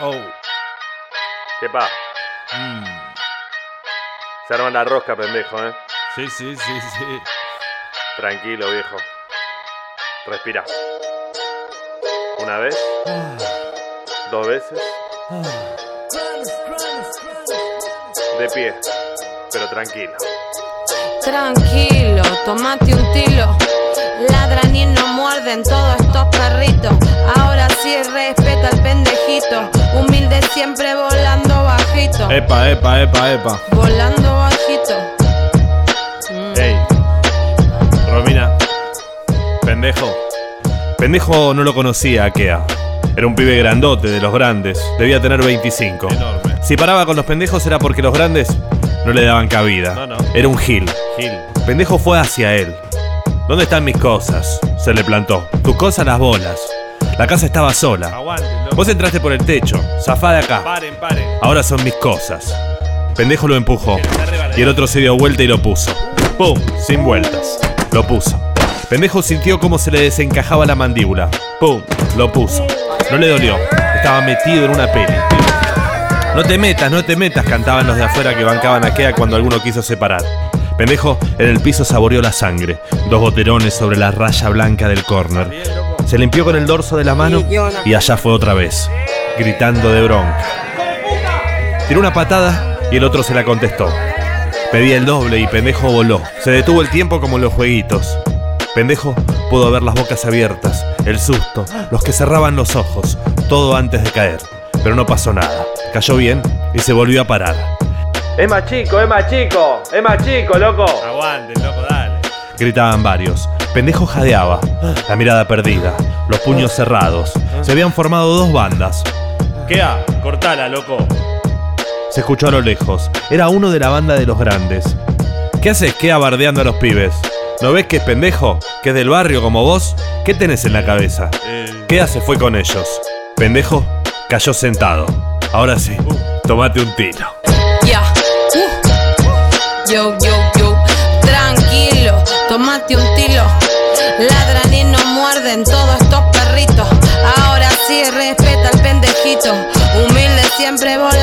Oh. ¿Qué pa? Mm. Se arma la rosca, pendejo, ¿eh? Sí, sí, sí, sí. Tranquilo, viejo. Respira. Una vez, Ah, dos veces, ah. de pie, pero tranquilo. Tranquilo, tomate un tilo. Ladran y no muerden todos estos perritos. Ahora sí respeta al pendejito. Humilde siempre volando bajito. Epa, epa, epa, epa. Volando bajito. Mm. Ey. Romina. Pendejo. Pendejo no lo conocía a Kea. Era un pibe grandote, de los grandes. Debía tener 25. Enorme. Si paraba con los pendejos era porque los grandes no le daban cabida. No, no. Era un gil. Gil. Pendejo fue hacia él. ¿Dónde están mis cosas? Se le plantó. Tus cosas las bolas. La casa estaba sola. Vos entraste por el techo. Zafá de acá. Paren, paren. Ahora son mis cosas. Pendejo lo empujó. Y el otro se dio vuelta y lo puso. ¡Pum! Sin vueltas. Lo puso. Pendejo sintió cómo se le desencajaba la mandíbula. ¡Pum! Lo puso. No le dolió. Estaba metido en una peli. No te metas, no te metas, cantaban los de afuera que bancaban a Kea cuando alguno quiso separar. Pendejo en el piso saboreó la sangre. Dos boterones sobre la raya blanca del córner. Se limpió con el dorso de la mano y allá fue otra vez, gritando de bronca. Tiró una patada y el otro se la contestó. Pedía el doble y pendejo voló. Se detuvo el tiempo como en los jueguitos. Pendejo pudo ver las bocas abiertas, el susto, los que cerraban los ojos, todo antes de caer. Pero no pasó nada. Cayó bien y se volvió a parar. Es más chico, es más chico, es más chico, loco. Aguante, loco, dale. Gritaban varios. Pendejo jadeaba, la mirada perdida, los puños cerrados. Se habían formado dos bandas. Quea, cortala, loco. Se escuchó a lo lejos. Era uno de la banda de los grandes. ¿Qué haces que abardeando a los pibes? ¿No ves que es pendejo? ¿Que es del barrio como vos? ¿Qué tenés en la cabeza? ¿Qué hace fue con ellos? Pendejo cayó sentado. Ahora sí, tomate un tiro. Ladran y no muerden todos estos perritos. Ahora sí respeta al pendejito. Humilde siempre volando